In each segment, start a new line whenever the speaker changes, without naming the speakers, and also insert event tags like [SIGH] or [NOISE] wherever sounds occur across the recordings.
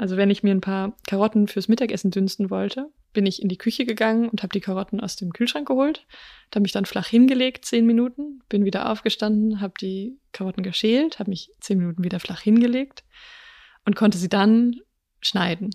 Also wenn ich mir ein paar Karotten fürs Mittagessen dünsten wollte, bin ich in die Küche gegangen und habe die Karotten aus dem Kühlschrank geholt, habe mich dann flach hingelegt, zehn Minuten, bin wieder aufgestanden, habe die Karotten geschält, habe mich zehn Minuten wieder flach hingelegt und konnte sie dann schneiden.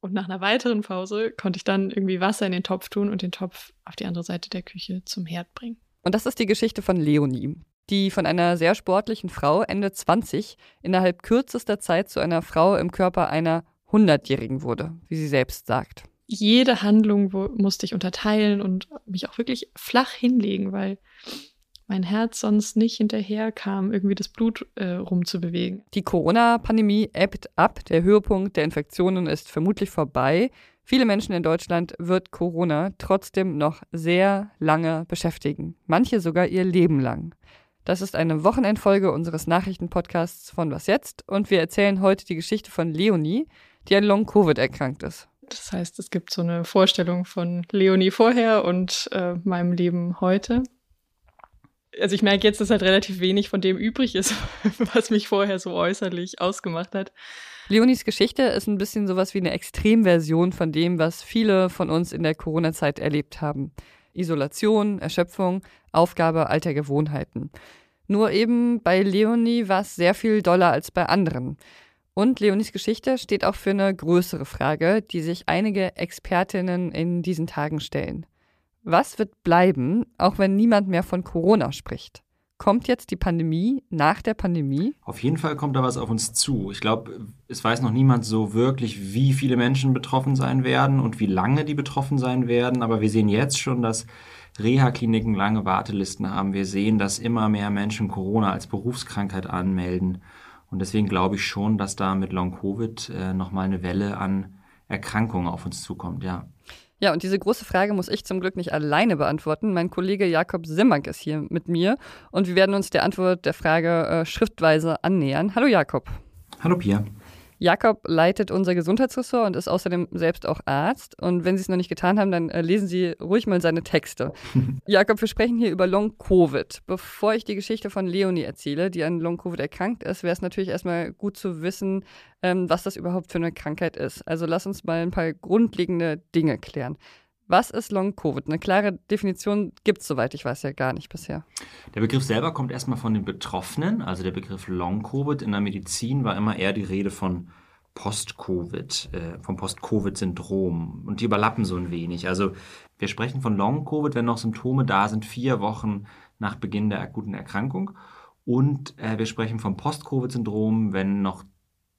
Und nach einer weiteren Pause konnte ich dann irgendwie Wasser in den Topf tun und den Topf auf die andere Seite der Küche zum Herd bringen.
Und das ist die Geschichte von Leonie, die von einer sehr sportlichen Frau Ende 20 innerhalb kürzester Zeit zu einer Frau im Körper einer Hundertjährigen wurde, wie sie selbst sagt.
Jede Handlung musste ich unterteilen und mich auch wirklich flach hinlegen, weil mein Herz sonst nicht hinterher kam, irgendwie das Blut äh, rumzubewegen.
Die Corona-Pandemie ebbt ab, der Höhepunkt der Infektionen ist vermutlich vorbei. Viele Menschen in Deutschland wird Corona trotzdem noch sehr lange beschäftigen, manche sogar ihr Leben lang. Das ist eine Wochenendfolge unseres Nachrichtenpodcasts von Was jetzt und wir erzählen heute die Geschichte von Leonie, die an Long-Covid erkrankt ist.
Das heißt, es gibt so eine Vorstellung von Leonie vorher und äh, meinem Leben heute also ich merke jetzt, dass halt relativ wenig von dem übrig ist, [LAUGHS] was mich vorher so äußerlich ausgemacht hat.
Leonis Geschichte ist ein bisschen sowas wie eine Extremversion von dem, was viele von uns in der Corona-Zeit erlebt haben. Isolation, Erschöpfung, Aufgabe alter Gewohnheiten. Nur eben bei Leonie war es sehr viel doller als bei anderen. Und Leonis Geschichte steht auch für eine größere Frage, die sich einige Expertinnen in diesen Tagen stellen. Was wird bleiben, auch wenn niemand mehr von Corona spricht? Kommt jetzt die Pandemie nach der Pandemie?
Auf jeden Fall kommt da was auf uns zu. Ich glaube, es weiß noch niemand so wirklich, wie viele Menschen betroffen sein werden und wie lange die betroffen sein werden. Aber wir sehen jetzt schon, dass Reha-Kliniken lange Wartelisten haben. Wir sehen, dass immer mehr Menschen Corona als Berufskrankheit anmelden. Und deswegen glaube ich schon, dass da mit Long-Covid äh, nochmal eine Welle an Erkrankungen auf uns zukommt, ja.
Ja, und diese große Frage muss ich zum Glück nicht alleine beantworten. Mein Kollege Jakob Simmank ist hier mit mir und wir werden uns der Antwort der Frage äh, schriftweise annähern. Hallo Jakob.
Hallo Pia.
Jakob leitet unser Gesundheitsressort und ist außerdem selbst auch Arzt. Und wenn Sie es noch nicht getan haben, dann äh, lesen Sie ruhig mal seine Texte. [LAUGHS] Jakob, wir sprechen hier über Long-Covid. Bevor ich die Geschichte von Leonie erzähle, die an Long-Covid erkrankt ist, wäre es natürlich erstmal gut zu wissen, ähm, was das überhaupt für eine Krankheit ist. Also lass uns mal ein paar grundlegende Dinge klären. Was ist Long-Covid? Eine klare Definition gibt es, soweit ich weiß, ja gar nicht bisher.
Der Begriff selber kommt erstmal von den Betroffenen. Also der Begriff Long-Covid in der Medizin war immer eher die Rede von Post-Covid, äh, vom Post-Covid-Syndrom. Und die überlappen so ein wenig. Also wir sprechen von Long-Covid, wenn noch Symptome da sind, vier Wochen nach Beginn der akuten Erkrankung. Und äh, wir sprechen vom Post-Covid-Syndrom, wenn noch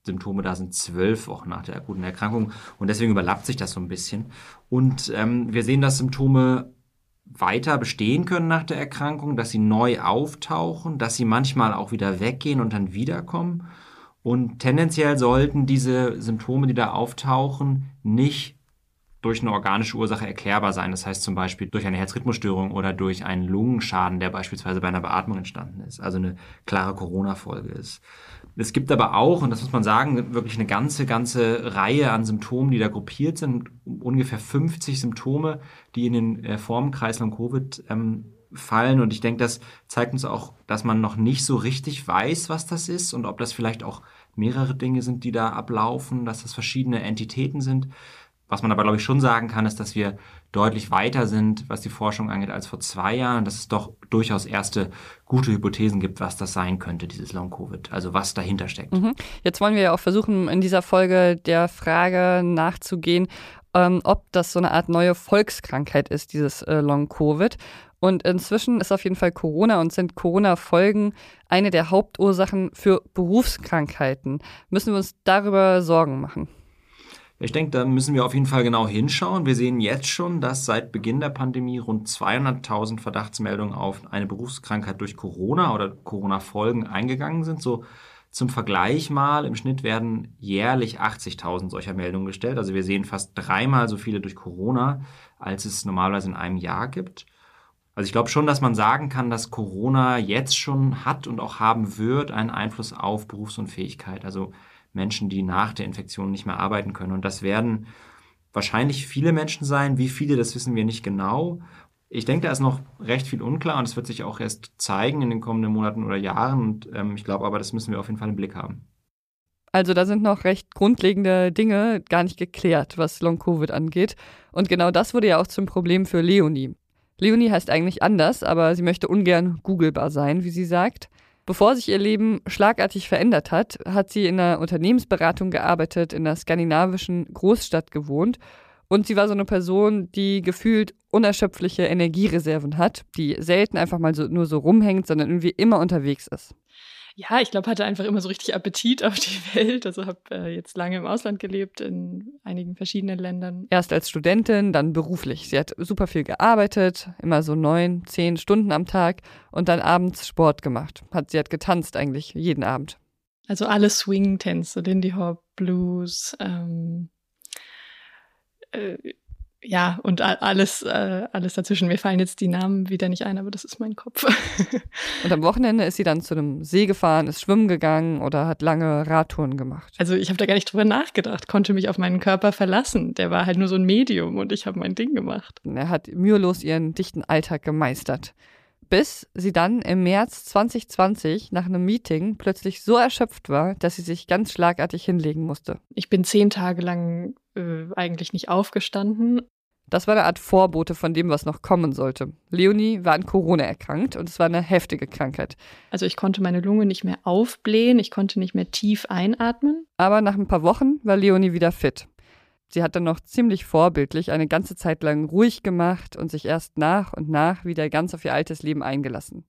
Symptome da sind zwölf Wochen nach der akuten Erkrankung. Und deswegen überlappt sich das so ein bisschen. Und ähm, wir sehen, dass Symptome weiter bestehen können nach der Erkrankung, dass sie neu auftauchen, dass sie manchmal auch wieder weggehen und dann wiederkommen. Und tendenziell sollten diese Symptome, die da auftauchen, nicht durch eine organische Ursache erklärbar sein. Das heißt zum Beispiel durch eine Herzrhythmusstörung oder durch einen Lungenschaden, der beispielsweise bei einer Beatmung entstanden ist, also eine klare Corona-Folge ist. Es gibt aber auch, und das muss man sagen, wirklich eine ganze, ganze Reihe an Symptomen, die da gruppiert sind. Ungefähr 50 Symptome, die in den äh, Formenkreis Long Covid ähm, fallen. Und ich denke, das zeigt uns auch, dass man noch nicht so richtig weiß, was das ist und ob das vielleicht auch mehrere Dinge sind, die da ablaufen, dass das verschiedene Entitäten sind. Was man aber, glaube ich, schon sagen kann, ist, dass wir deutlich weiter sind, was die Forschung angeht, als vor zwei Jahren, dass es doch durchaus erste gute Hypothesen gibt, was das sein könnte, dieses Long-Covid, also was dahinter steckt. Mhm.
Jetzt wollen wir ja auch versuchen, in dieser Folge der Frage nachzugehen, ähm, ob das so eine Art neue Volkskrankheit ist, dieses äh, Long-Covid. Und inzwischen ist auf jeden Fall Corona und sind Corona-Folgen eine der Hauptursachen für Berufskrankheiten. Müssen wir uns darüber Sorgen machen?
Ich denke, da müssen wir auf jeden Fall genau hinschauen. Wir sehen jetzt schon, dass seit Beginn der Pandemie rund 200.000 Verdachtsmeldungen auf eine Berufskrankheit durch Corona oder Corona-Folgen eingegangen sind. So zum Vergleich mal, im Schnitt werden jährlich 80.000 solcher Meldungen gestellt. Also wir sehen fast dreimal so viele durch Corona, als es normalerweise in einem Jahr gibt. Also ich glaube schon, dass man sagen kann, dass Corona jetzt schon hat und auch haben wird einen Einfluss auf Berufsunfähigkeit. Also Menschen, die nach der Infektion nicht mehr arbeiten können. Und das werden wahrscheinlich viele Menschen sein. Wie viele, das wissen wir nicht genau. Ich denke, da ist noch recht viel unklar und es wird sich auch erst zeigen in den kommenden Monaten oder Jahren. Und ähm, ich glaube aber, das müssen wir auf jeden Fall im Blick haben.
Also da sind noch recht grundlegende Dinge gar nicht geklärt, was Long-Covid angeht. Und genau das wurde ja auch zum Problem für Leonie. Leonie heißt eigentlich anders, aber sie möchte ungern googlebar sein, wie sie sagt. Bevor sich ihr Leben schlagartig verändert hat, hat sie in einer Unternehmensberatung gearbeitet, in einer skandinavischen Großstadt gewohnt und sie war so eine Person, die gefühlt unerschöpfliche Energiereserven hat, die selten einfach mal so, nur so rumhängt, sondern irgendwie immer unterwegs ist
ja, ich glaube, hatte einfach immer so richtig Appetit auf die [LAUGHS] Welt. Also habe äh, jetzt lange im Ausland gelebt, in einigen verschiedenen Ländern.
Erst als Studentin, dann beruflich. Sie hat super viel gearbeitet, immer so neun, zehn Stunden am Tag und dann abends Sport gemacht. Hat, sie hat getanzt eigentlich jeden Abend.
Also alle Swing-Tänze, Lindy Hop, Blues, ähm, äh, ja, und alles, äh, alles dazwischen. Mir fallen jetzt die Namen wieder nicht ein, aber das ist mein Kopf. [LAUGHS]
und am Wochenende ist sie dann zu einem See gefahren, ist schwimmen gegangen oder hat lange Radtouren gemacht.
Also ich habe da gar nicht drüber nachgedacht, konnte mich auf meinen Körper verlassen. Der war halt nur so ein Medium und ich habe mein Ding gemacht.
Er hat mühelos ihren dichten Alltag gemeistert. Bis sie dann im März 2020 nach einem Meeting plötzlich so erschöpft war, dass sie sich ganz schlagartig hinlegen musste.
Ich bin zehn Tage lang äh, eigentlich nicht aufgestanden.
Das war eine Art Vorbote von dem, was noch kommen sollte. Leonie war an Corona erkrankt und es war eine heftige Krankheit.
Also ich konnte meine Lunge nicht mehr aufblähen, ich konnte nicht mehr tief einatmen.
Aber nach ein paar Wochen war Leonie wieder fit. Sie hat dann noch ziemlich vorbildlich eine ganze Zeit lang ruhig gemacht und sich erst nach und nach wieder ganz auf ihr altes Leben eingelassen.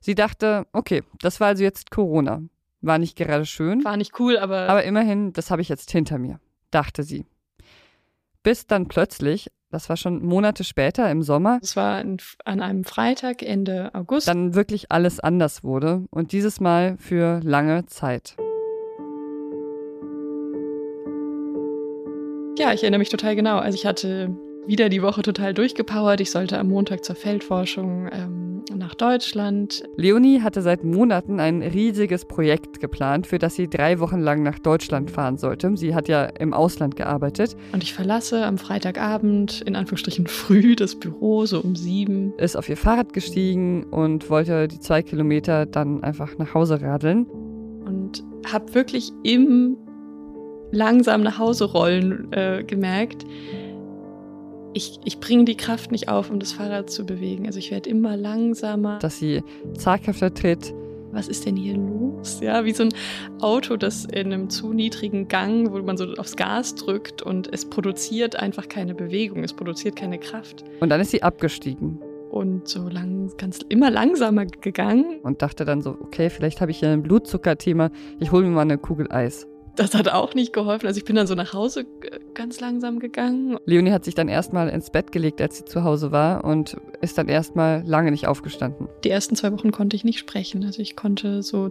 Sie dachte, okay, das war also jetzt Corona. War nicht gerade schön.
War nicht cool, aber.
Aber immerhin, das habe ich jetzt hinter mir, dachte sie. Bis dann plötzlich, das war schon Monate später im Sommer.
Es war an einem Freitag Ende August.
Dann wirklich alles anders wurde und dieses Mal für lange Zeit.
Ja, ich erinnere mich total genau. Also ich hatte wieder die Woche total durchgepowert. Ich sollte am Montag zur Feldforschung ähm, nach Deutschland.
Leonie hatte seit Monaten ein riesiges Projekt geplant, für das sie drei Wochen lang nach Deutschland fahren sollte. Sie hat ja im Ausland gearbeitet.
Und ich verlasse am Freitagabend, in Anführungsstrichen früh, das Büro, so um sieben.
Ist auf ihr Fahrrad gestiegen und wollte die zwei Kilometer dann einfach nach Hause radeln.
Und habe wirklich im langsam nach Hause rollen äh, gemerkt, ich, ich bringe die Kraft nicht auf, um das Fahrrad zu bewegen. Also ich werde immer langsamer.
Dass sie zaghafter tritt.
Was ist denn hier los? Ja, wie so ein Auto, das in einem zu niedrigen Gang, wo man so aufs Gas drückt und es produziert einfach keine Bewegung, es produziert keine Kraft.
Und dann ist sie abgestiegen.
Und so lang, ganz immer langsamer gegangen.
Und dachte dann so, okay, vielleicht habe ich hier ein Blutzuckerthema, ich hole mir mal eine Kugel Eis.
Das hat auch nicht geholfen. Also ich bin dann so nach Hause ganz langsam gegangen.
Leonie hat sich dann erstmal ins Bett gelegt, als sie zu Hause war und ist dann erstmal lange nicht aufgestanden.
Die ersten zwei Wochen konnte ich nicht sprechen. Also ich konnte so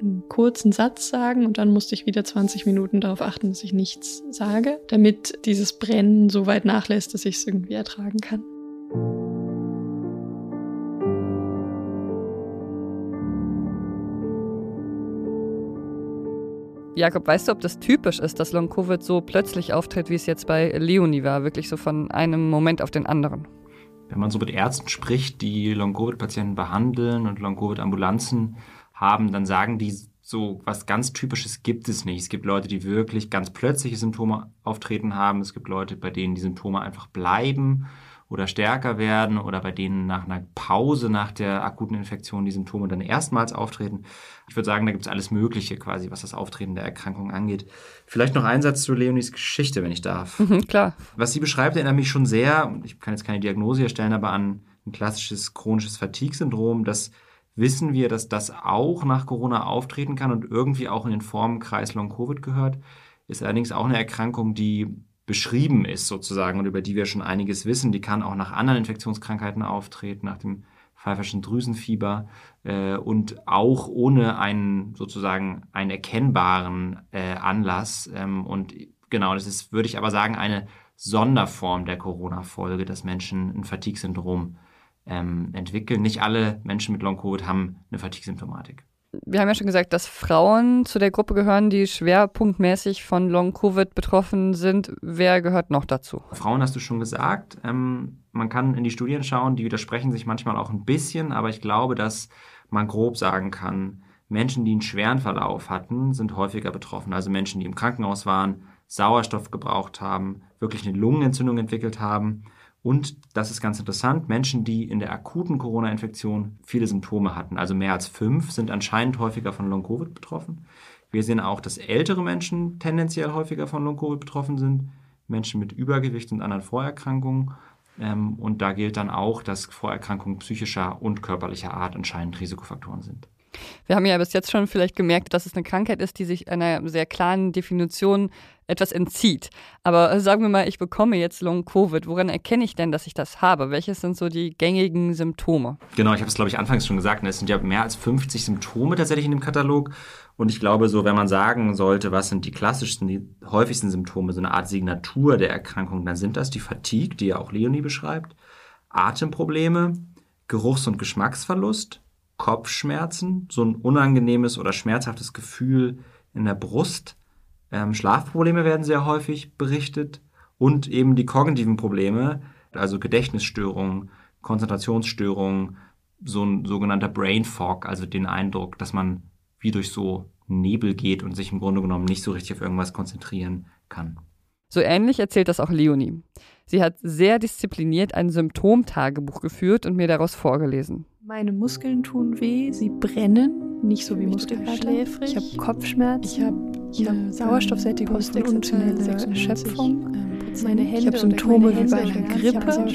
einen kurzen Satz sagen und dann musste ich wieder 20 Minuten darauf achten, dass ich nichts sage, damit dieses Brennen so weit nachlässt, dass ich es irgendwie ertragen kann.
Jakob, weißt du, ob das typisch ist, dass Long-Covid so plötzlich auftritt, wie es jetzt bei Leonie war, wirklich so von einem Moment auf den anderen?
Wenn man so mit Ärzten spricht, die Long-Covid-Patienten behandeln und Long-Covid-Ambulanzen haben, dann sagen die so was ganz Typisches gibt es nicht. Es gibt Leute, die wirklich ganz plötzliche Symptome auftreten haben. Es gibt Leute, bei denen die Symptome einfach bleiben oder stärker werden oder bei denen nach einer Pause nach der akuten Infektion die Symptome dann erstmals auftreten. Ich würde sagen, da gibt es alles Mögliche quasi, was das Auftreten der Erkrankung angeht. Vielleicht noch ein Satz zu Leonis Geschichte, wenn ich darf.
Mhm, klar.
Was sie beschreibt, erinnert mich schon sehr, ich kann jetzt keine Diagnose erstellen, aber an ein klassisches chronisches Fatigue-Syndrom. Das wissen wir, dass das auch nach Corona auftreten kann und irgendwie auch in den Formenkreis Long-Covid gehört. Ist allerdings auch eine Erkrankung, die beschrieben ist sozusagen und über die wir schon einiges wissen. Die kann auch nach anderen Infektionskrankheiten auftreten, nach dem pfeiferschen Drüsenfieber äh, und auch ohne einen sozusagen einen erkennbaren äh, Anlass. Ähm, und genau, das ist, würde ich aber sagen, eine Sonderform der Corona-Folge, dass Menschen ein Fatigue-Syndrom ähm, entwickeln. Nicht alle Menschen mit Long-Covid haben eine Fatigue-Symptomatik
wir haben ja schon gesagt, dass Frauen zu der Gruppe gehören, die schwerpunktmäßig von Long-Covid betroffen sind. Wer gehört noch dazu?
Frauen hast du schon gesagt. Ähm, man kann in die Studien schauen, die widersprechen sich manchmal auch ein bisschen, aber ich glaube, dass man grob sagen kann, Menschen, die einen schweren Verlauf hatten, sind häufiger betroffen. Also Menschen, die im Krankenhaus waren, Sauerstoff gebraucht haben, wirklich eine Lungenentzündung entwickelt haben. Und das ist ganz interessant, Menschen, die in der akuten Corona-Infektion viele Symptome hatten, also mehr als fünf, sind anscheinend häufiger von Long-Covid betroffen. Wir sehen auch, dass ältere Menschen tendenziell häufiger von Long-Covid betroffen sind, Menschen mit Übergewicht und anderen Vorerkrankungen. Ähm, und da gilt dann auch, dass Vorerkrankungen psychischer und körperlicher Art anscheinend Risikofaktoren sind.
Wir haben ja bis jetzt schon vielleicht gemerkt, dass es eine Krankheit ist, die sich einer sehr klaren Definition etwas entzieht. Aber sagen wir mal, ich bekomme jetzt Long-Covid. Woran erkenne ich denn, dass ich das habe? Welches sind so die gängigen Symptome?
Genau, ich habe es, glaube ich, anfangs schon gesagt. Ne? Es sind ja mehr als 50 Symptome tatsächlich in dem Katalog. Und ich glaube, so, wenn man sagen sollte, was sind die klassischsten, die häufigsten Symptome, so eine Art Signatur der Erkrankung, dann sind das die Fatigue, die ja auch Leonie beschreibt, Atemprobleme, Geruchs- und Geschmacksverlust, Kopfschmerzen, so ein unangenehmes oder schmerzhaftes Gefühl in der Brust. Ähm, Schlafprobleme werden sehr häufig berichtet und eben die kognitiven Probleme, also Gedächtnisstörungen, Konzentrationsstörungen, so ein sogenannter Brain Fog, also den Eindruck, dass man wie durch so Nebel geht und sich im Grunde genommen nicht so richtig auf irgendwas konzentrieren kann.
So ähnlich erzählt das auch Leonie. Sie hat sehr diszipliniert ein Symptomtagebuch geführt und mir daraus vorgelesen.
Meine Muskeln tun weh, sie brennen, nicht so wie Muskelkater. Ich habe Kopfschmerz, ich habe hab Sauerstoffsättigung und Erschöpfung. Meine Hände ich habe Symptome wie bei einer Grippe,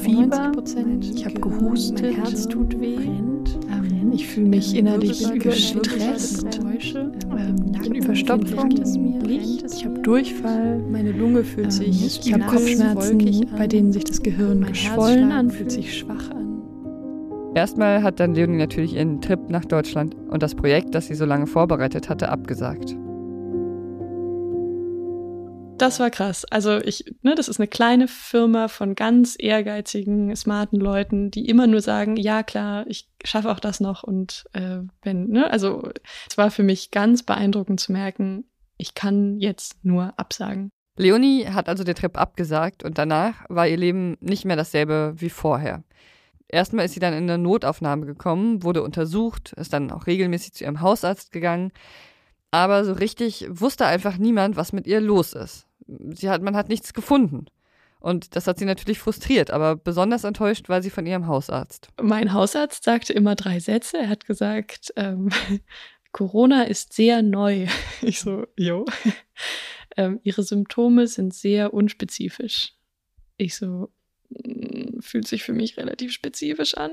Fieber. Ich habe gehustet, mein Herz tut weh. Ähm, ich fühle mich innerlich gestresst. Ähm, ich habe Verstopfung, ich habe Durchfall. Meine Lunge fühlt sich Ich habe Kopfschmerzen, bei denen sich das Gehirn geschwollen anfühlt, sich schwach an.
Erstmal hat dann Leonie natürlich ihren Trip nach Deutschland und das Projekt, das sie so lange vorbereitet hatte, abgesagt.
Das war krass. Also ich, ne, das ist eine kleine Firma von ganz ehrgeizigen, smarten Leuten, die immer nur sagen, ja klar, ich schaffe auch das noch und äh, wenn, ne, also es war für mich ganz beeindruckend zu merken, ich kann jetzt nur absagen.
Leonie hat also den Trip abgesagt und danach war ihr Leben nicht mehr dasselbe wie vorher. Erstmal ist sie dann in eine Notaufnahme gekommen, wurde untersucht, ist dann auch regelmäßig zu ihrem Hausarzt gegangen. Aber so richtig wusste einfach niemand, was mit ihr los ist. Sie hat, man hat nichts gefunden. Und das hat sie natürlich frustriert, aber besonders enttäuscht war sie von ihrem Hausarzt.
Mein Hausarzt sagte immer drei Sätze. Er hat gesagt, ähm, [LAUGHS] Corona ist sehr neu. [LAUGHS] Ich so, jo. [LAUGHS] ähm, ihre Symptome sind sehr unspezifisch. Ich so, fühlt sich für mich relativ spezifisch an.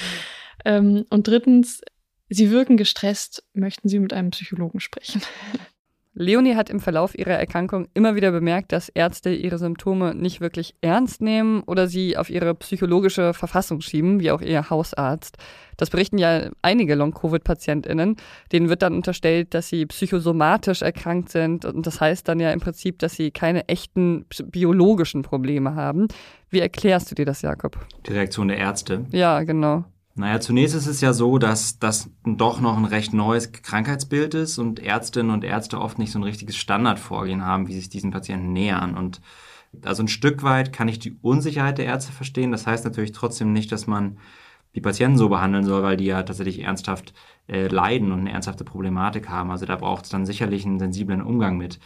[LAUGHS] ähm, und drittens, Sie wirken gestresst, möchten Sie mit einem Psychologen sprechen. [LAUGHS]
Leonie hat im Verlauf ihrer Erkrankung immer wieder bemerkt, dass Ärzte ihre Symptome nicht wirklich ernst nehmen oder sie auf ihre psychologische Verfassung schieben, wie auch ihr Hausarzt. Das berichten ja einige Long-Covid-PatientInnen. Denen wird dann unterstellt, dass sie psychosomatisch erkrankt sind. Und das heißt dann ja im Prinzip, dass sie keine echten biologischen Probleme haben. Wie erklärst du dir das, Jakob?
Die Reaktion der Ärzte.
Ja, genau.
Naja, zunächst ist es ja so, dass das doch noch ein recht neues Krankheitsbild ist und Ärztinnen und Ärzte oft nicht so ein richtiges Standardvorgehen haben, wie sich diesen Patienten nähern. Und also ein Stück weit kann ich die Unsicherheit der Ärzte verstehen. Das heißt natürlich trotzdem nicht, dass man die Patienten so behandeln soll, weil die ja tatsächlich ernsthaft äh, leiden und eine ernsthafte Problematik haben. Also da braucht es dann sicherlich einen sensiblen Umgang mit.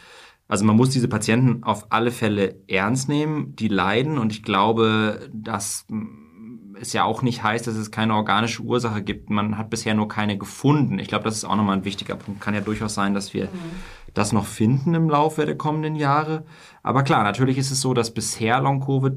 Also man muss diese Patienten auf alle Fälle ernst nehmen, die leiden und ich glaube, dass es ja auch nicht heißt, dass es keine organische Ursache gibt. Man hat bisher nur keine gefunden. Ich glaube, das ist auch nochmal ein wichtiger Punkt. Kann ja durchaus sein, dass wir mhm. das noch finden im Laufe der kommenden Jahre. Aber klar, natürlich ist es so, dass bisher Long-Covid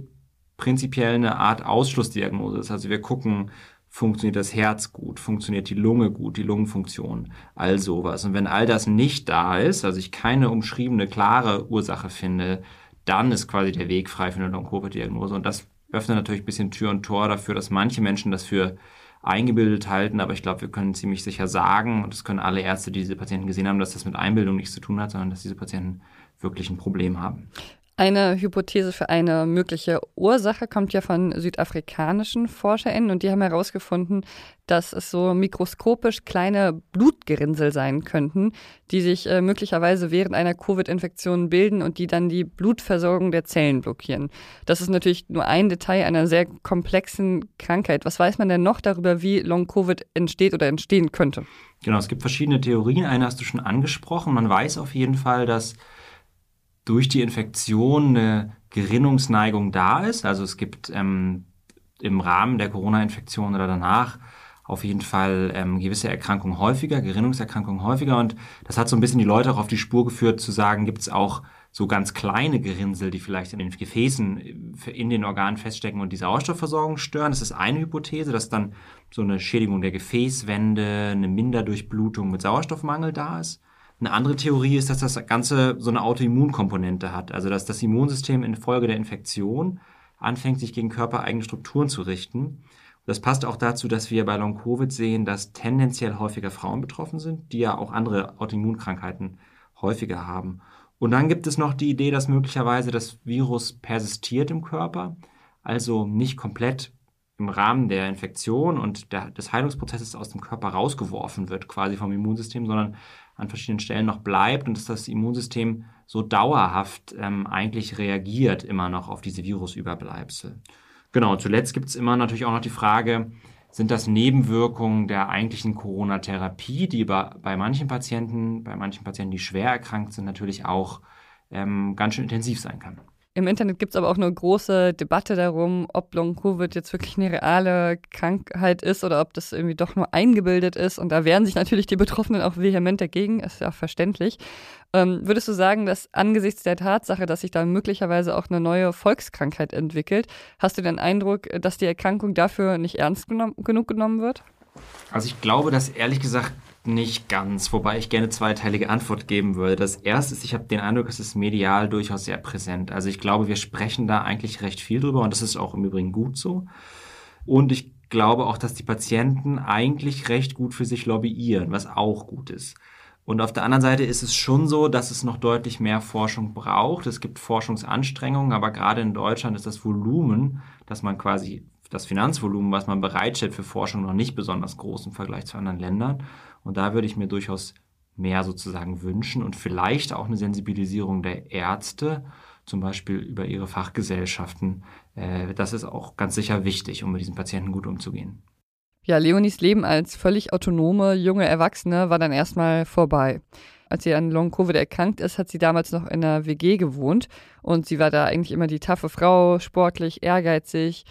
prinzipiell eine Art Ausschlussdiagnose ist. Also wir gucken, funktioniert das Herz gut, funktioniert die Lunge gut, die Lungenfunktion, all sowas. Und wenn all das nicht da ist, also ich keine umschriebene, klare Ursache finde, dann ist quasi der Weg frei für eine Long-Covid-Diagnose. Und das öffnet natürlich ein bisschen Tür und Tor dafür, dass manche Menschen das für eingebildet halten, aber ich glaube, wir können ziemlich sicher sagen, und das können alle Ärzte, die diese Patienten gesehen haben, dass das mit Einbildung nichts zu tun hat, sondern dass diese Patienten wirklich ein Problem haben.
Eine Hypothese für eine mögliche Ursache kommt ja von südafrikanischen ForscherInnen und die haben herausgefunden, dass es so mikroskopisch kleine Blutgerinnsel sein könnten, die sich äh, möglicherweise während einer Covid-Infektion bilden und die dann die Blutversorgung der Zellen blockieren. Das ist natürlich nur ein Detail einer sehr komplexen Krankheit. Was weiß man denn noch darüber, wie Long-Covid entsteht oder entstehen könnte?
Genau, es gibt verschiedene Theorien. Eine hast du schon angesprochen. Man weiß auf jeden Fall, dass durch die Infektion eine Gerinnungsneigung da ist. Also es gibt ähm, im Rahmen der Corona-Infektion oder danach auf jeden Fall ähm, gewisse Erkrankungen häufiger, Gerinnungserkrankungen häufiger. Und das hat so ein bisschen die Leute auch auf die Spur geführt, zu sagen, gibt es auch so ganz kleine Gerinnsel, die vielleicht in den Gefäßen äh, in den Organen feststecken und die Sauerstoffversorgung stören. Das ist eine Hypothese, dass dann so eine Schädigung der Gefäßwände, eine Minderdurchblutung mit Sauerstoffmangel da ist. Eine andere Theorie ist, dass das Ganze so eine Autoimmunkomponente hat, also dass das Immunsystem infolge der Infektion anfängt, sich gegen körpereigene Strukturen zu richten. Das passt auch dazu, dass wir bei Long-Covid sehen, dass tendenziell häufiger Frauen betroffen sind, die ja auch andere Autoimmunkrankheiten häufiger haben. Und dann gibt es noch die Idee, dass möglicherweise das Virus persistiert im Körper, also nicht komplett im Rahmen der Infektion und der, des Heilungsprozesses aus dem Körper rausgeworfen wird, quasi vom Immunsystem, sondern an verschiedenen Stellen noch bleibt und dass das Immunsystem so dauerhaft ähm, eigentlich reagiert immer noch auf diese Virusüberbleibsel. Genau, zuletzt gibt es immer natürlich auch noch die Frage, sind das Nebenwirkungen der eigentlichen Corona-Therapie, die bei, bei manchen Patienten, bei manchen Patienten, die schwer erkrankt sind, natürlich auch ähm, ganz schön intensiv sein kann.
Im Internet gibt es aber auch eine große Debatte darum, ob Long-Covid jetzt wirklich eine reale Krankheit ist oder ob das irgendwie doch nur eingebildet ist. Und da wehren sich natürlich die Betroffenen auch vehement dagegen, ist ja auch verständlich. Ähm, würdest du sagen, dass angesichts der Tatsache, dass sich da möglicherweise auch eine neue Volkskrankheit entwickelt, hast du den Eindruck, dass die Erkrankung dafür nicht ernst genommen, genug genommen wird?
Also ich glaube, dass ehrlich gesagt nicht ganz, wobei ich gerne zweiteilige Antwort geben würde. Das erste ist, ich habe den Eindruck, es ist medial durchaus sehr präsent. Also ich glaube, wir sprechen da eigentlich recht viel drüber und das ist auch im Übrigen gut so. Und ich glaube auch, dass die Patienten eigentlich recht gut für sich lobbyieren, was auch gut ist. Und auf der anderen Seite ist es schon so, dass es noch deutlich mehr Forschung braucht. Es gibt Forschungsanstrengungen, aber gerade in Deutschland ist das Volumen, das man quasi, das Finanzvolumen, was man bereitstellt für Forschung, noch nicht besonders groß im Vergleich zu anderen Ländern. Und da würde ich mir durchaus mehr sozusagen wünschen und vielleicht auch eine Sensibilisierung der Ärzte, zum Beispiel über ihre Fachgesellschaften. Äh, das ist auch ganz sicher wichtig, um mit diesen Patienten gut umzugehen.
Ja, Leonis Leben als völlig autonome junge Erwachsene war dann erstmal vorbei. Als sie an Long-Covid erkrankt ist, hat sie damals noch in einer WG gewohnt und sie war da eigentlich immer die taffe Frau, sportlich, ehrgeizig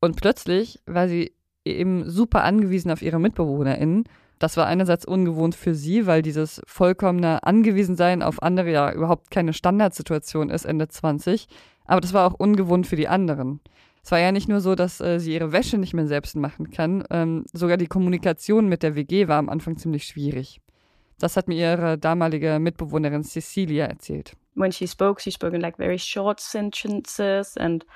und plötzlich war sie eben super angewiesen auf ihre MitbewohnerInnen das war einerseits ungewohnt für sie, weil dieses vollkommene Angewiesensein auf andere ja überhaupt keine Standardsituation ist, Ende 20. Aber das war auch ungewohnt für die anderen. Es war ja nicht nur so, dass äh, sie ihre Wäsche nicht mehr selbst machen kann, ähm, sogar die Kommunikation mit der WG war am Anfang ziemlich schwierig. Das hat mir ihre damalige Mitbewohnerin Cecilia erzählt.
When she spoke, she spoke in like very short sentences and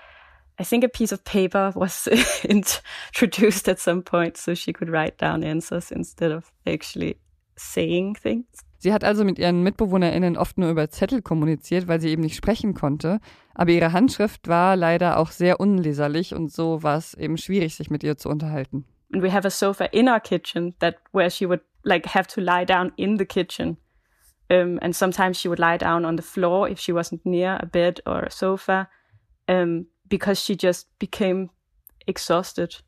I think a piece of paper was [LAUGHS] introduced at some point so she could write down answers instead of actually saying things.
Sie hat also mit ihren MitbewohnerInnen oft nur über Zettel kommuniziert, weil sie eben nicht sprechen konnte. Aber ihre Handschrift war leider auch sehr unleserlich und so war es eben schwierig, sich mit ihr zu unterhalten.
And we have a sofa in our kitchen that where she would like have to lie down in the kitchen. Um, and sometimes she would lie down on the floor if she wasn't near a bed or a sofa. Um, because she just became exhausted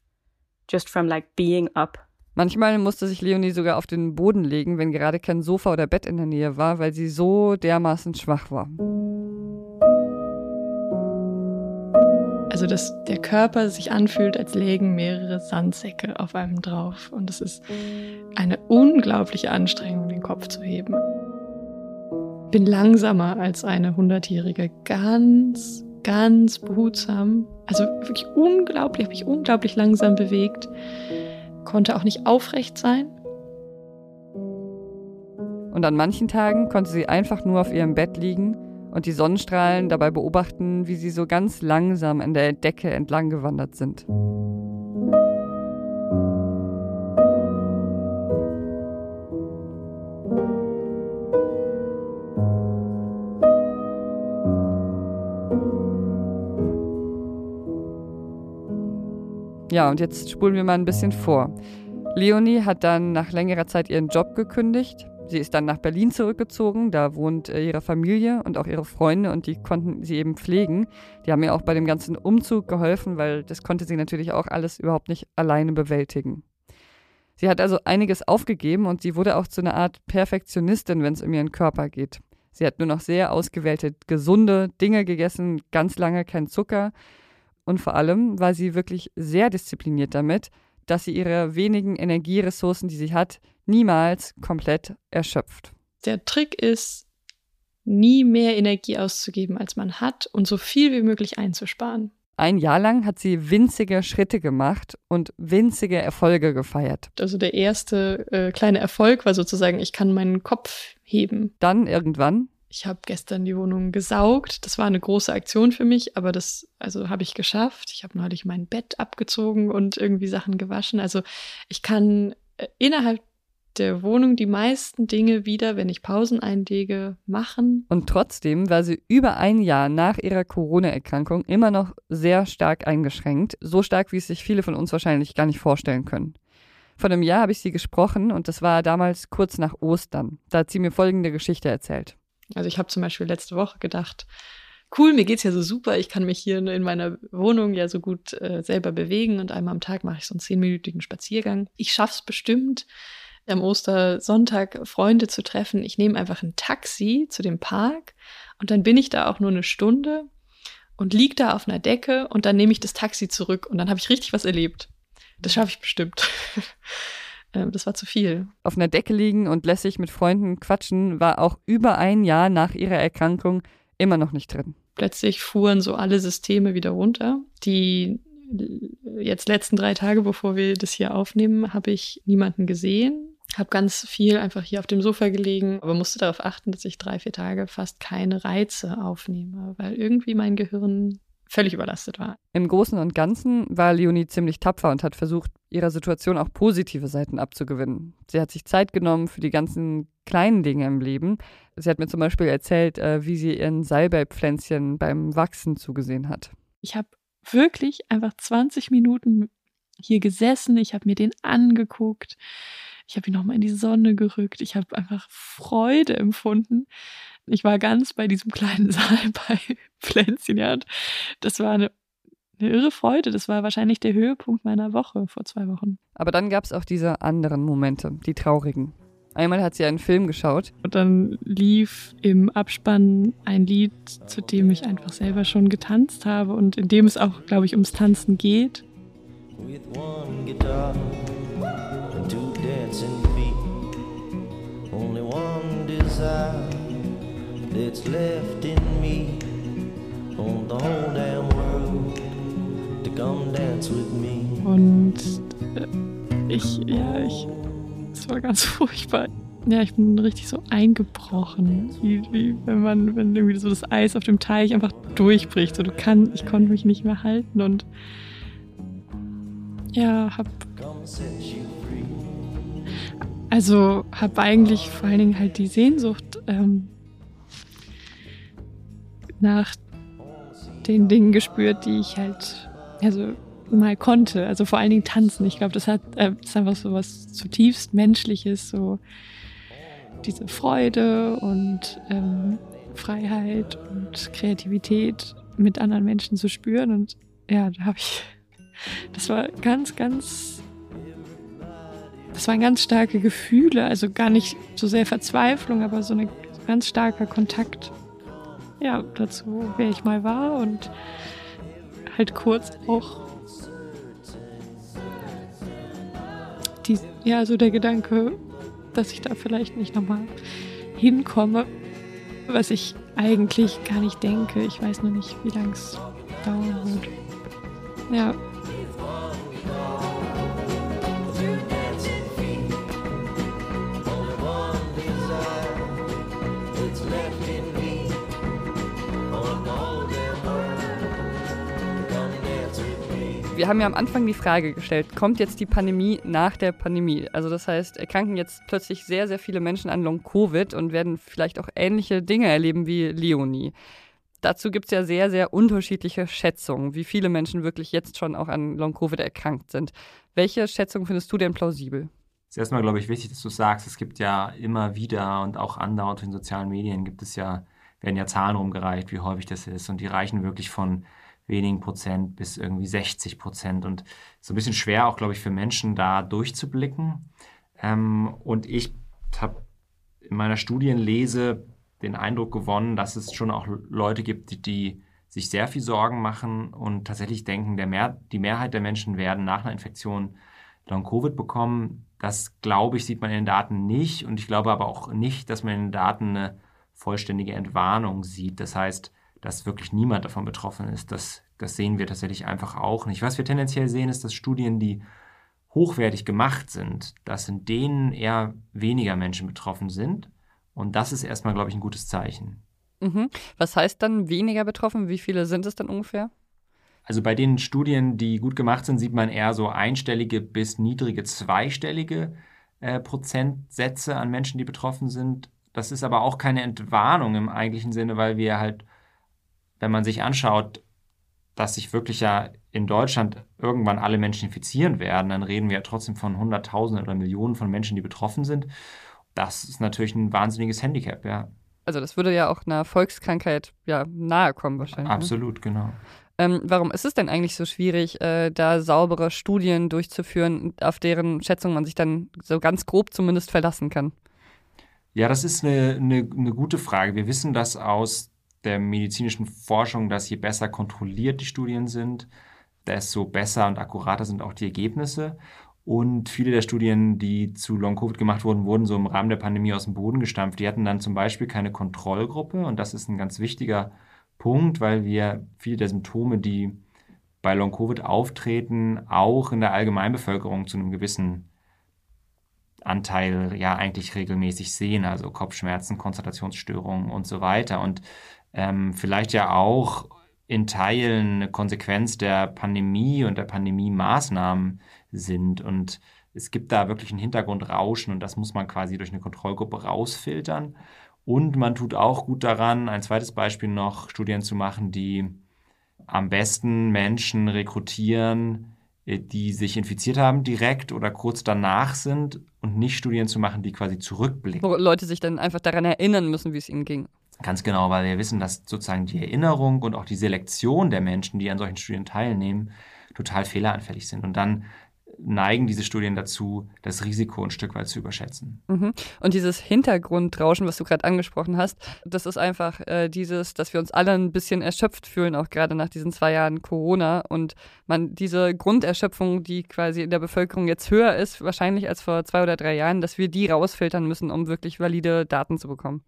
just from like being up.
Manchmal musste sich Leonie sogar auf den Boden legen, wenn gerade kein Sofa oder Bett in der Nähe war, weil sie so dermaßen schwach war.
Also, dass der Körper sich anfühlt, als lägen mehrere Sandsäcke auf einem drauf. Und es ist eine unglaubliche Anstrengung, den Kopf zu heben. Bin langsamer als eine Hundertjährige, ganz ganz behutsam, also wirklich unglaublich, habe ich unglaublich langsam bewegt, konnte auch nicht aufrecht sein.
Und an manchen Tagen konnte sie einfach nur auf ihrem Bett liegen und die Sonnenstrahlen dabei beobachten, wie sie so ganz langsam an der Decke entlang gewandert sind. Ja, und jetzt spulen wir mal ein bisschen vor. Leonie hat dann nach längerer Zeit ihren Job gekündigt. Sie ist dann nach Berlin zurückgezogen, da wohnt äh, ihre Familie und auch ihre Freunde und die konnten sie eben pflegen. Die haben ihr auch bei dem ganzen Umzug geholfen, weil das konnte sie natürlich auch alles überhaupt nicht alleine bewältigen. Sie hat also einiges aufgegeben und sie wurde auch zu einer Art Perfektionistin, wenn es um ihren Körper geht. Sie hat nur noch sehr ausgewählte, gesunde Dinge gegessen, ganz lange kein Zucker. Und vor allem war sie wirklich sehr diszipliniert damit, dass sie ihre wenigen Energieressourcen, die sie hat, niemals komplett erschöpft.
Der Trick ist, nie mehr Energie auszugeben, als man hat und so viel wie möglich einzusparen.
Ein Jahr lang hat sie winzige Schritte gemacht und winzige Erfolge gefeiert.
Also der erste äh, kleine Erfolg war sozusagen, ich kann meinen Kopf heben.
Dann irgendwann
ich habe gestern die Wohnung gesaugt. Das war eine große Aktion für mich, aber das also habe ich geschafft. Ich habe neulich mein Bett abgezogen und irgendwie Sachen gewaschen. Also ich kann äh, innerhalb der Wohnung die meisten Dinge wieder, wenn ich Pausen einlege, machen.
Und trotzdem war sie über ein Jahr nach ihrer Corona-Erkrankung immer noch sehr stark eingeschränkt. So stark, wie es sich viele von uns wahrscheinlich gar nicht vorstellen können. Vor einem Jahr habe ich sie gesprochen und das war damals kurz nach Ostern. Da hat sie mir folgende Geschichte erzählt.
Also ich habe zum Beispiel letzte Woche gedacht, cool, mir geht's ja so super, ich kann mich hier in meiner Wohnung ja so gut äh, selber bewegen und einmal am Tag mache ich so einen zehnminütigen Spaziergang. Ich schaff's bestimmt, am Ostersonntag Freunde zu treffen. Ich nehme einfach ein Taxi zu dem Park und dann bin ich da auch nur eine Stunde und lieg da auf einer Decke und dann nehme ich das Taxi zurück und dann habe ich richtig was erlebt. Das schaffe ich bestimmt. [LAUGHS] Ähm, das war zu viel.
Auf einer Decke liegen und lässig mit Freunden quatschen war auch über ein Jahr nach ihrer Erkrankung immer noch nicht drin.
Plötzlich fuhren so alle Systeme wieder runter. Die jetzt letzten drei Tage, bevor wir das hier aufnehmen, habe ich niemanden gesehen. Habe ganz viel einfach hier auf dem Sofa gelegen, aber musste darauf achten, dass ich drei, vier Tage fast keine Reize aufnehme, weil irgendwie mein Gehirn völlig überlastet war.
Im Großen und Ganzen war Leonie ziemlich tapfer und hat versucht, ihrer Situation auch positive Seiten abzugewinnen. Sie hat sich Zeit genommen für die ganzen kleinen Dinge im Leben. Sie hat mir zum Beispiel erzählt, äh, wie sie ihren Salbeipflänzchen beim Wachsen zugesehen hat.
Ich habe wirklich einfach 20 Minuten hier gesessen, ich habe mir den angeguckt, ich habe ihn nochmal in die Sonne gerückt, ich habe einfach Freude empfunden ich war ganz bei diesem kleinen [LAUGHS] Saal bei Pflänzchen, ja. Und das war eine, eine irre Freude. Das war wahrscheinlich der Höhepunkt meiner Woche vor zwei Wochen.
Aber dann gab es auch diese anderen Momente, die traurigen. Einmal hat sie einen Film geschaut.
Und dann lief im Abspann ein Lied, zu dem ich einfach selber schon getanzt habe und in dem es auch, glaube ich, ums Tanzen geht. With one guitar and two dancing feet, only that's left in me on the whole damn world to come dance with me. Und äh, ich, ja, ich, es war ganz [LAUGHS] furchtbar. Ja, ich bin richtig so eingebrochen, wie, wie wenn man, wenn irgendwie so das Eis auf dem Teich einfach durchbricht. So, du kannst, ich konnte mich nicht mehr halten und ja, hab also hab eigentlich vor allen Dingen halt die Sehnsucht ähm, nach den Dingen gespürt, die ich halt, also mal konnte. Also vor allen Dingen tanzen. Ich glaube, das hat, äh, das ist einfach so was zutiefst Menschliches, so diese Freude und ähm, Freiheit und Kreativität mit anderen Menschen zu spüren. Und ja, da habe ich, das war ganz, ganz, das waren ganz starke Gefühle. Also gar nicht so sehr Verzweiflung, aber so ein ganz starker Kontakt ja, dazu, wer ich mal war und halt kurz auch die, ja, so der Gedanke, dass ich da vielleicht nicht nochmal hinkomme, was ich eigentlich gar nicht denke. Ich weiß nur nicht, wie lange es dauern wird. Ja.
Wir haben ja am Anfang die Frage gestellt, kommt jetzt die Pandemie nach der Pandemie? Also das heißt, erkranken jetzt plötzlich sehr, sehr viele Menschen an Long-Covid und werden vielleicht auch ähnliche Dinge erleben wie Leonie. Dazu gibt es ja sehr, sehr unterschiedliche Schätzungen, wie viele Menschen wirklich jetzt schon auch an Long-Covid erkrankt sind. Welche Schätzung findest du denn plausibel?
Es ist erstmal, glaube ich, wichtig, dass du sagst, es gibt ja immer wieder und auch andauernd in sozialen Medien gibt es ja, werden ja Zahlen rumgereicht, wie häufig das ist. Und die reichen wirklich von wenigen Prozent bis irgendwie 60 Prozent. Und so ein bisschen schwer auch, glaube ich, für Menschen da durchzublicken. Ähm, und ich habe in meiner Studienlese den Eindruck gewonnen, dass es schon auch Leute gibt, die, die sich sehr viel Sorgen machen und tatsächlich denken, der Mehr, die Mehrheit der Menschen werden nach einer Infektion Long-Covid bekommen. Das, glaube ich, sieht man in den Daten nicht. Und ich glaube aber auch nicht, dass man in den Daten eine vollständige Entwarnung sieht. Das heißt, dass wirklich niemand davon betroffen ist. Das, das sehen wir tatsächlich einfach auch nicht. Was wir tendenziell sehen, ist, dass Studien, die hochwertig gemacht sind, dass in denen eher weniger Menschen betroffen sind. Und das ist erstmal, glaube ich, ein gutes Zeichen.
Mhm. Was heißt dann weniger betroffen? Wie viele sind es dann ungefähr?
Also bei den Studien, die gut gemacht sind, sieht man eher so einstellige bis niedrige zweistellige äh, Prozentsätze an Menschen, die betroffen sind. Das ist aber auch keine Entwarnung im eigentlichen Sinne, weil wir halt, wenn man sich anschaut, dass sich wirklich ja in Deutschland irgendwann alle Menschen infizieren werden, dann reden wir ja trotzdem von Hunderttausenden oder Millionen von Menschen, die betroffen sind. Das ist natürlich ein wahnsinniges Handicap, ja.
Also das würde ja auch einer Volkskrankheit ja nahe kommen wahrscheinlich.
Ne? Absolut, ne? genau.
Ähm, warum ist es denn eigentlich so schwierig, äh, da saubere Studien durchzuführen, auf deren Schätzung man sich dann so ganz grob zumindest verlassen kann?
Ja, das ist eine, eine, eine gute Frage. Wir wissen das aus der medizinischen Forschung, dass je besser kontrolliert die Studien sind, desto besser und akkurater sind auch die Ergebnisse. Und viele der Studien, die zu Long-Covid gemacht wurden, wurden so im Rahmen der Pandemie aus dem Boden gestampft. Die hatten dann zum Beispiel keine Kontrollgruppe. Und das ist ein ganz wichtiger Punkt, weil wir viele der Symptome, die bei Long-Covid auftreten, auch in der Allgemeinbevölkerung zu einem gewissen Anteil ja eigentlich regelmäßig sehen. Also Kopfschmerzen, Konzentrationsstörungen und so weiter. Und ähm, vielleicht ja auch in Teilen eine Konsequenz der Pandemie und der Pandemie-Maßnahmen sind. Und es gibt da wirklich ein Hintergrundrauschen und das muss man quasi durch eine Kontrollgruppe rausfiltern. Und man tut auch gut daran, ein zweites Beispiel noch, Studien zu machen, die am besten Menschen rekrutieren, äh, die sich infiziert haben, direkt oder kurz danach sind und nicht Studien zu machen, die quasi zurückblicken.
Wo Leute sich dann einfach daran erinnern müssen, wie es ihnen ging.
Ganz genau, weil wir wissen, dass sozusagen die Erinnerung und auch die Selektion der Menschen, die an solchen Studien teilnehmen, total fehleranfällig sind. Und dann neigen diese Studien dazu, das Risiko ein Stück weit zu überschätzen.
Mhm. Und dieses Hintergrundrauschen, was du gerade angesprochen hast, das ist einfach äh, dieses, dass wir uns alle ein bisschen erschöpft fühlen, auch gerade nach diesen zwei Jahren Corona. Und man diese Grunderschöpfung, die quasi in der Bevölkerung jetzt höher ist, wahrscheinlich als vor zwei oder drei Jahren, dass wir die rausfiltern müssen, um wirklich valide Daten zu bekommen.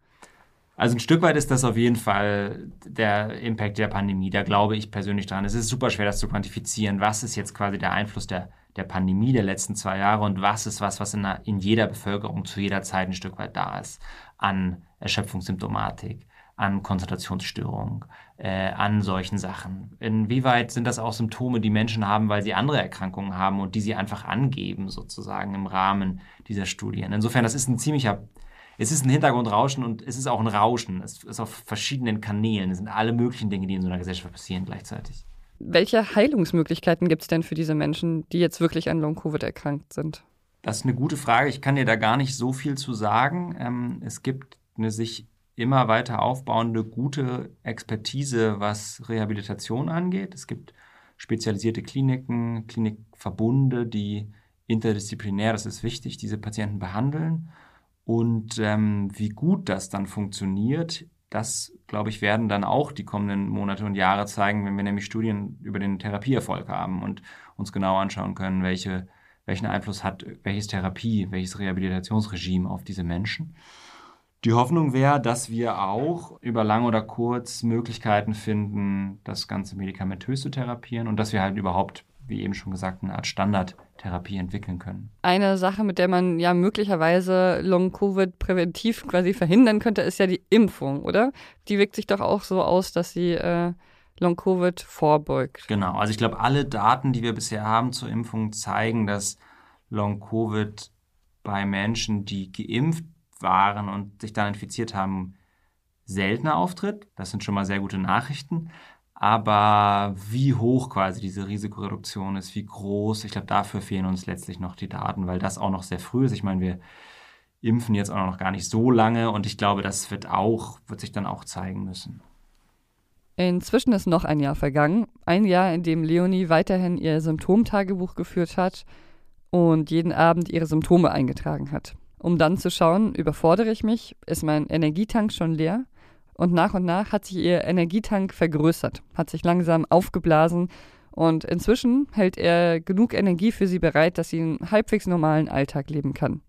Also ein Stück weit ist das auf jeden Fall der Impact der Pandemie. Da glaube ich persönlich dran. Es ist super schwer, das zu quantifizieren. Was ist jetzt quasi der Einfluss der, der Pandemie der letzten zwei Jahre und was ist was, was in, in jeder Bevölkerung zu jeder Zeit ein Stück weit da ist an Erschöpfungssymptomatik, an Konzentrationsstörung, äh, an solchen Sachen. Inwieweit sind das auch Symptome, die Menschen haben, weil sie andere Erkrankungen haben und die sie einfach angeben, sozusagen im Rahmen dieser Studien? Insofern, das ist ein ziemlicher es ist ein Hintergrundrauschen und es ist auch ein Rauschen. Es ist auf verschiedenen Kanälen. Es sind alle möglichen Dinge, die in so einer Gesellschaft passieren gleichzeitig.
Welche Heilungsmöglichkeiten gibt es denn für diese Menschen, die jetzt wirklich an Long-Covid erkrankt sind?
Das ist eine gute Frage. Ich kann dir da gar nicht so viel zu sagen. Ähm, es gibt eine sich immer weiter aufbauende gute Expertise, was Rehabilitation angeht. Es gibt spezialisierte Kliniken, Klinikverbunde, die interdisziplinär, das ist wichtig, diese Patienten behandeln. Und ähm, wie gut das dann funktioniert, das, glaube ich, werden dann auch die kommenden Monate und Jahre zeigen, wenn wir nämlich Studien über den Therapieerfolg haben und uns genau anschauen können, welche, welchen Einfluss hat welches Therapie, welches Rehabilitationsregime auf diese Menschen. Die Hoffnung wäre, dass wir auch über lang oder kurz Möglichkeiten finden, das Ganze medikamentös zu therapieren und dass wir halt überhaupt wie eben schon gesagt, eine Art Standardtherapie entwickeln können.
Eine Sache, mit der man ja möglicherweise Long-Covid präventiv quasi verhindern könnte, ist ja die Impfung, oder? Die wirkt sich doch auch so aus, dass sie äh, Long-Covid vorbeugt.
Genau, also ich glaube, alle Daten, die wir bisher haben zur Impfung, zeigen, dass Long-Covid bei Menschen, die geimpft waren und sich dann infiziert haben, seltener auftritt. Das sind schon mal sehr gute Nachrichten. Aber wie hoch quasi diese Risikoreduktion ist, wie groß, ich glaube, dafür fehlen uns letztlich noch die Daten, weil das auch noch sehr früh ist. Ich meine, wir impfen jetzt auch noch gar nicht so lange und ich glaube, das wird auch, wird sich dann auch zeigen müssen.
Inzwischen ist noch ein Jahr vergangen. Ein Jahr, in dem Leonie weiterhin ihr Symptomtagebuch geführt hat und jeden Abend ihre Symptome eingetragen hat. Um dann zu schauen, überfordere ich mich, ist mein Energietank schon leer? Und nach und nach hat sich ihr Energietank vergrößert, hat sich langsam aufgeblasen und inzwischen hält er genug Energie für sie bereit, dass sie einen halbwegs normalen Alltag leben kann.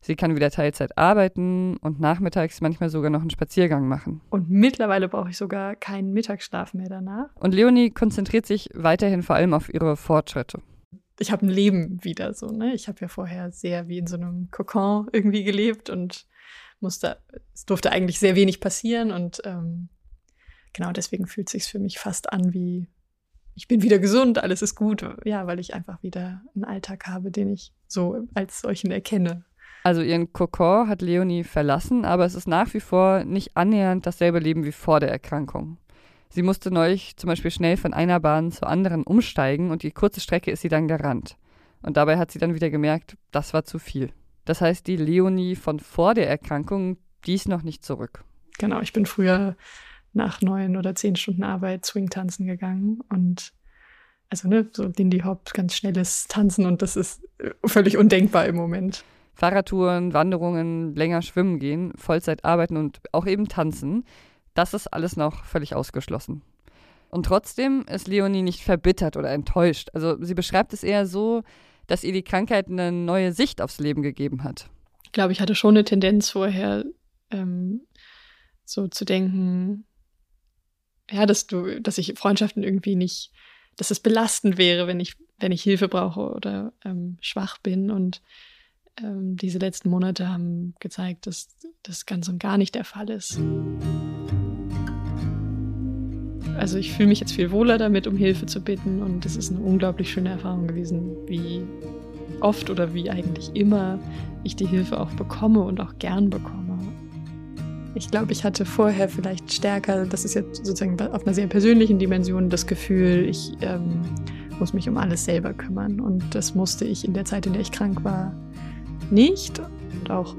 Sie kann wieder Teilzeit arbeiten und nachmittags manchmal sogar noch einen Spaziergang machen.
Und mittlerweile brauche ich sogar keinen Mittagsschlaf mehr danach.
Und Leonie konzentriert sich weiterhin vor allem auf ihre Fortschritte.
Ich habe ein Leben wieder so, ne? Ich habe ja vorher sehr wie in so einem Kokon irgendwie gelebt und musste, es durfte eigentlich sehr wenig passieren und ähm, genau deswegen fühlt es sich für mich fast an wie, ich bin wieder gesund, alles ist gut. Ja, weil ich einfach wieder einen Alltag habe, den ich so als solchen erkenne.
Also ihren Kokon hat Leonie verlassen, aber es ist nach wie vor nicht annähernd dasselbe Leben wie vor der Erkrankung. Sie musste neulich zum Beispiel schnell von einer Bahn zur anderen umsteigen und die kurze Strecke ist sie dann gerannt. Und dabei hat sie dann wieder gemerkt, das war zu viel. Das heißt, die Leonie von vor der Erkrankung, die ist noch nicht zurück.
Genau, ich bin früher nach neun oder zehn Stunden Arbeit Swing-Tanzen gegangen und also ne, so Lindy Hop, ganz schnelles Tanzen und das ist äh, völlig undenkbar im Moment.
Fahrradtouren, Wanderungen, länger schwimmen gehen, Vollzeit arbeiten und auch eben tanzen, das ist alles noch völlig ausgeschlossen. Und trotzdem ist Leonie nicht verbittert oder enttäuscht. Also sie beschreibt es eher so, dass ihr die Krankheit eine neue Sicht aufs Leben gegeben hat?
Ich glaube, ich hatte schon eine Tendenz vorher, ähm, so zu denken, ja, dass du, dass ich Freundschaften irgendwie nicht, dass es belastend wäre, wenn ich, wenn ich Hilfe brauche oder ähm, schwach bin. Und ähm, diese letzten Monate haben gezeigt, dass das ganz und gar nicht der Fall ist. Also ich fühle mich jetzt viel wohler damit, um Hilfe zu bitten und es ist eine unglaublich schöne Erfahrung gewesen, wie oft oder wie eigentlich immer ich die Hilfe auch bekomme und auch gern bekomme. Ich glaube, ich hatte vorher vielleicht stärker, das ist jetzt sozusagen auf einer sehr persönlichen Dimension, das Gefühl, ich ähm, muss mich um alles selber kümmern. Und das musste ich in der Zeit, in der ich krank war, nicht. Und auch,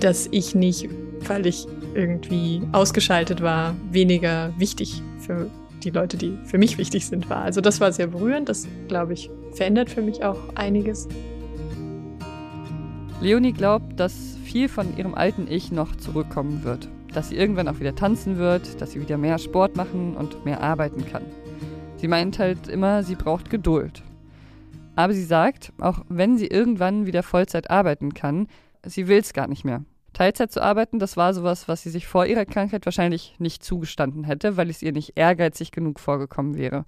dass ich nicht, weil ich irgendwie ausgeschaltet war, weniger wichtig für die Leute, die für mich wichtig sind, war. Also das war sehr berührend. Das, glaube ich, verändert für mich auch einiges.
Leonie glaubt, dass viel von ihrem alten Ich noch zurückkommen wird. Dass sie irgendwann auch wieder tanzen wird, dass sie wieder mehr Sport machen und mehr arbeiten kann. Sie meint halt immer, sie braucht Geduld. Aber sie sagt, auch wenn sie irgendwann wieder Vollzeit arbeiten kann, sie will es gar nicht mehr. Teilzeit zu arbeiten, das war sowas, was sie sich vor ihrer Krankheit wahrscheinlich nicht zugestanden hätte, weil es ihr nicht ehrgeizig genug vorgekommen wäre.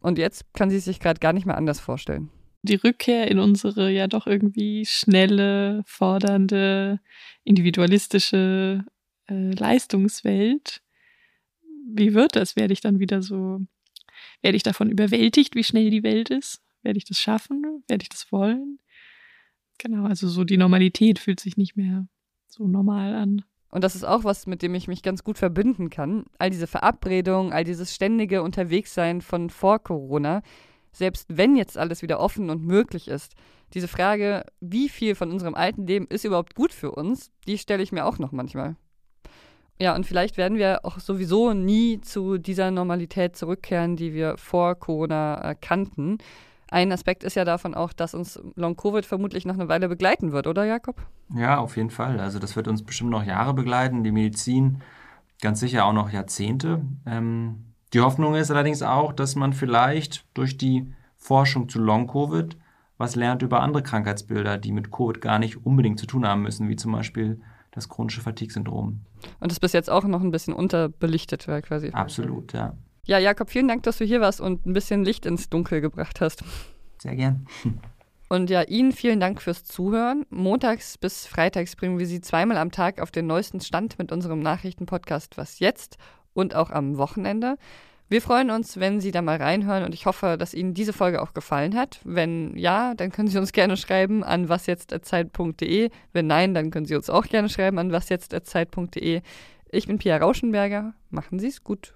Und jetzt kann sie sich gerade gar nicht mehr anders vorstellen.
Die Rückkehr in unsere ja doch irgendwie schnelle, fordernde, individualistische äh, Leistungswelt. Wie wird das? Werde ich dann wieder so, werde ich davon überwältigt, wie schnell die Welt ist? Werde ich das schaffen? Werde ich das wollen? Genau, also so die Normalität fühlt sich nicht mehr so normal an.
Und das ist auch was, mit dem ich mich ganz gut verbinden kann. All diese Verabredungen, all dieses ständige Unterwegssein von vor Corona, selbst wenn jetzt alles wieder offen und möglich ist, diese Frage, wie viel von unserem alten Leben ist überhaupt gut für uns, die stelle ich mir auch noch manchmal. Ja, und vielleicht werden wir auch sowieso nie zu dieser Normalität zurückkehren, die wir vor Corona äh, kannten. Ein Aspekt ist ja davon auch, dass uns Long-Covid vermutlich noch eine Weile begleiten wird, oder Jakob?
Ja, auf jeden Fall. Also das wird uns bestimmt noch Jahre begleiten, die Medizin ganz sicher auch noch Jahrzehnte. Ähm, die Hoffnung ist allerdings auch, dass man vielleicht durch die Forschung zu Long-Covid was lernt über andere Krankheitsbilder, die mit Covid gar nicht unbedingt zu tun haben müssen, wie zum Beispiel das chronische Fatigue-Syndrom.
Und das bis jetzt auch noch ein bisschen unterbelichtet war quasi.
Absolut, ja.
Ja, Jakob, vielen Dank, dass du hier warst und ein bisschen Licht ins Dunkel gebracht hast.
Sehr gern.
Und ja, Ihnen vielen Dank fürs Zuhören. Montags bis freitags bringen wir Sie zweimal am Tag auf den neuesten Stand mit unserem Nachrichtenpodcast Was jetzt und auch am Wochenende. Wir freuen uns, wenn Sie da mal reinhören und ich hoffe, dass Ihnen diese Folge auch gefallen hat. Wenn ja, dann können Sie uns gerne schreiben an wasjetzt.zeit.de. Wenn nein, dann können Sie uns auch gerne schreiben an wasjetzt.zeit.de. Ich bin Pia Rauschenberger. Machen Sie es gut.